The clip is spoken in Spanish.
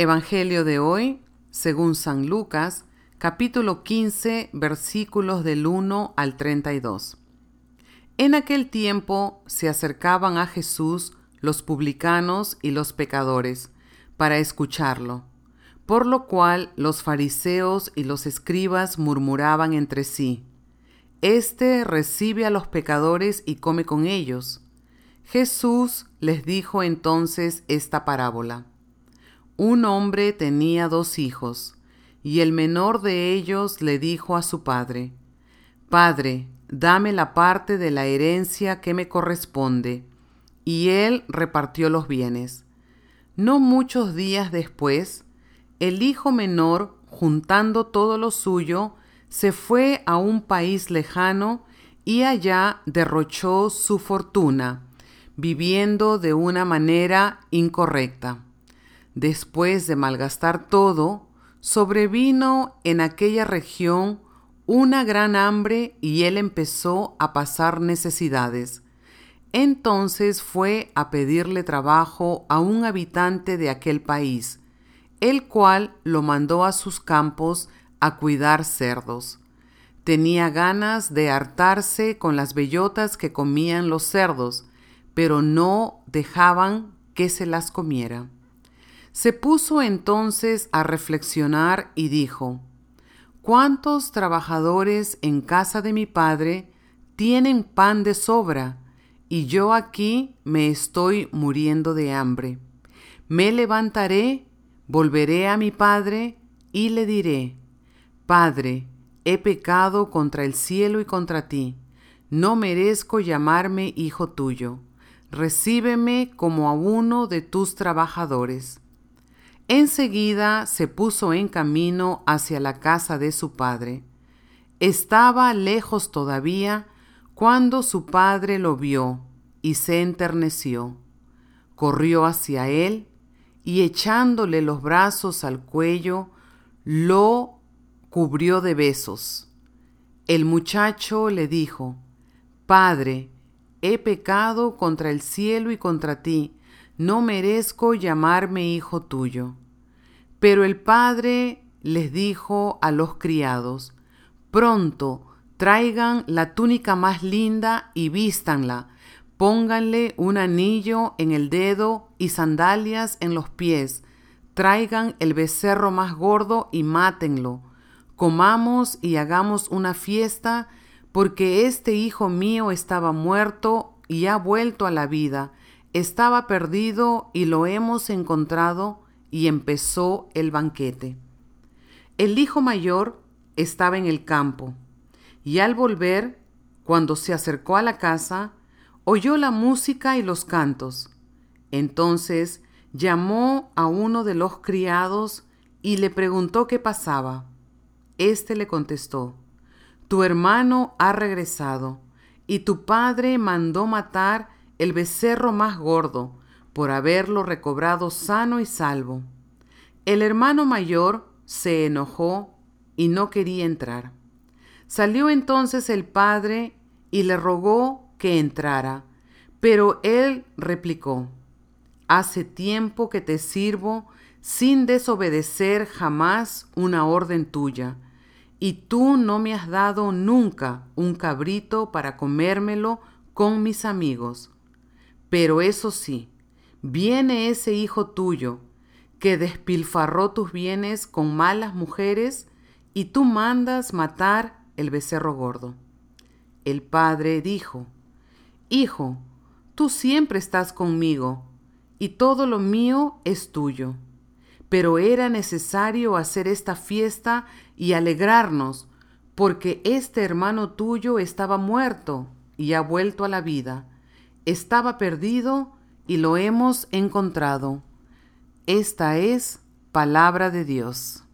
Evangelio de hoy, según San Lucas, capítulo 15, versículos del 1 al 32. En aquel tiempo se acercaban a Jesús los publicanos y los pecadores para escucharlo, por lo cual los fariseos y los escribas murmuraban entre sí, Este recibe a los pecadores y come con ellos. Jesús les dijo entonces esta parábola. Un hombre tenía dos hijos, y el menor de ellos le dijo a su padre, Padre, dame la parte de la herencia que me corresponde. Y él repartió los bienes. No muchos días después, el hijo menor, juntando todo lo suyo, se fue a un país lejano y allá derrochó su fortuna, viviendo de una manera incorrecta. Después de malgastar todo, sobrevino en aquella región una gran hambre y él empezó a pasar necesidades. Entonces fue a pedirle trabajo a un habitante de aquel país, el cual lo mandó a sus campos a cuidar cerdos. Tenía ganas de hartarse con las bellotas que comían los cerdos, pero no dejaban que se las comiera. Se puso entonces a reflexionar y dijo, ¿Cuántos trabajadores en casa de mi padre tienen pan de sobra y yo aquí me estoy muriendo de hambre? Me levantaré, volveré a mi padre y le diré, Padre, he pecado contra el cielo y contra ti, no merezco llamarme hijo tuyo, recíbeme como a uno de tus trabajadores. Enseguida se puso en camino hacia la casa de su padre. Estaba lejos todavía cuando su padre lo vio y se enterneció. Corrió hacia él y echándole los brazos al cuello, lo cubrió de besos. El muchacho le dijo, Padre, he pecado contra el cielo y contra ti, no merezco llamarme hijo tuyo. Pero el padre les dijo a los criados, pronto traigan la túnica más linda y vístanla, pónganle un anillo en el dedo y sandalias en los pies, traigan el becerro más gordo y mátenlo, comamos y hagamos una fiesta, porque este hijo mío estaba muerto y ha vuelto a la vida, estaba perdido y lo hemos encontrado, y empezó el banquete. El hijo mayor estaba en el campo, y al volver, cuando se acercó a la casa, oyó la música y los cantos. Entonces llamó a uno de los criados y le preguntó qué pasaba. Este le contestó, Tu hermano ha regresado, y tu padre mandó matar el becerro más gordo, por haberlo recobrado sano y salvo. El hermano mayor se enojó y no quería entrar. Salió entonces el padre y le rogó que entrara, pero él replicó, Hace tiempo que te sirvo sin desobedecer jamás una orden tuya, y tú no me has dado nunca un cabrito para comérmelo con mis amigos. Pero eso sí, viene ese hijo tuyo, que despilfarró tus bienes con malas mujeres, y tú mandas matar el becerro gordo. El padre dijo, Hijo, tú siempre estás conmigo, y todo lo mío es tuyo. Pero era necesario hacer esta fiesta y alegrarnos, porque este hermano tuyo estaba muerto y ha vuelto a la vida estaba perdido y lo hemos encontrado. Esta es palabra de Dios.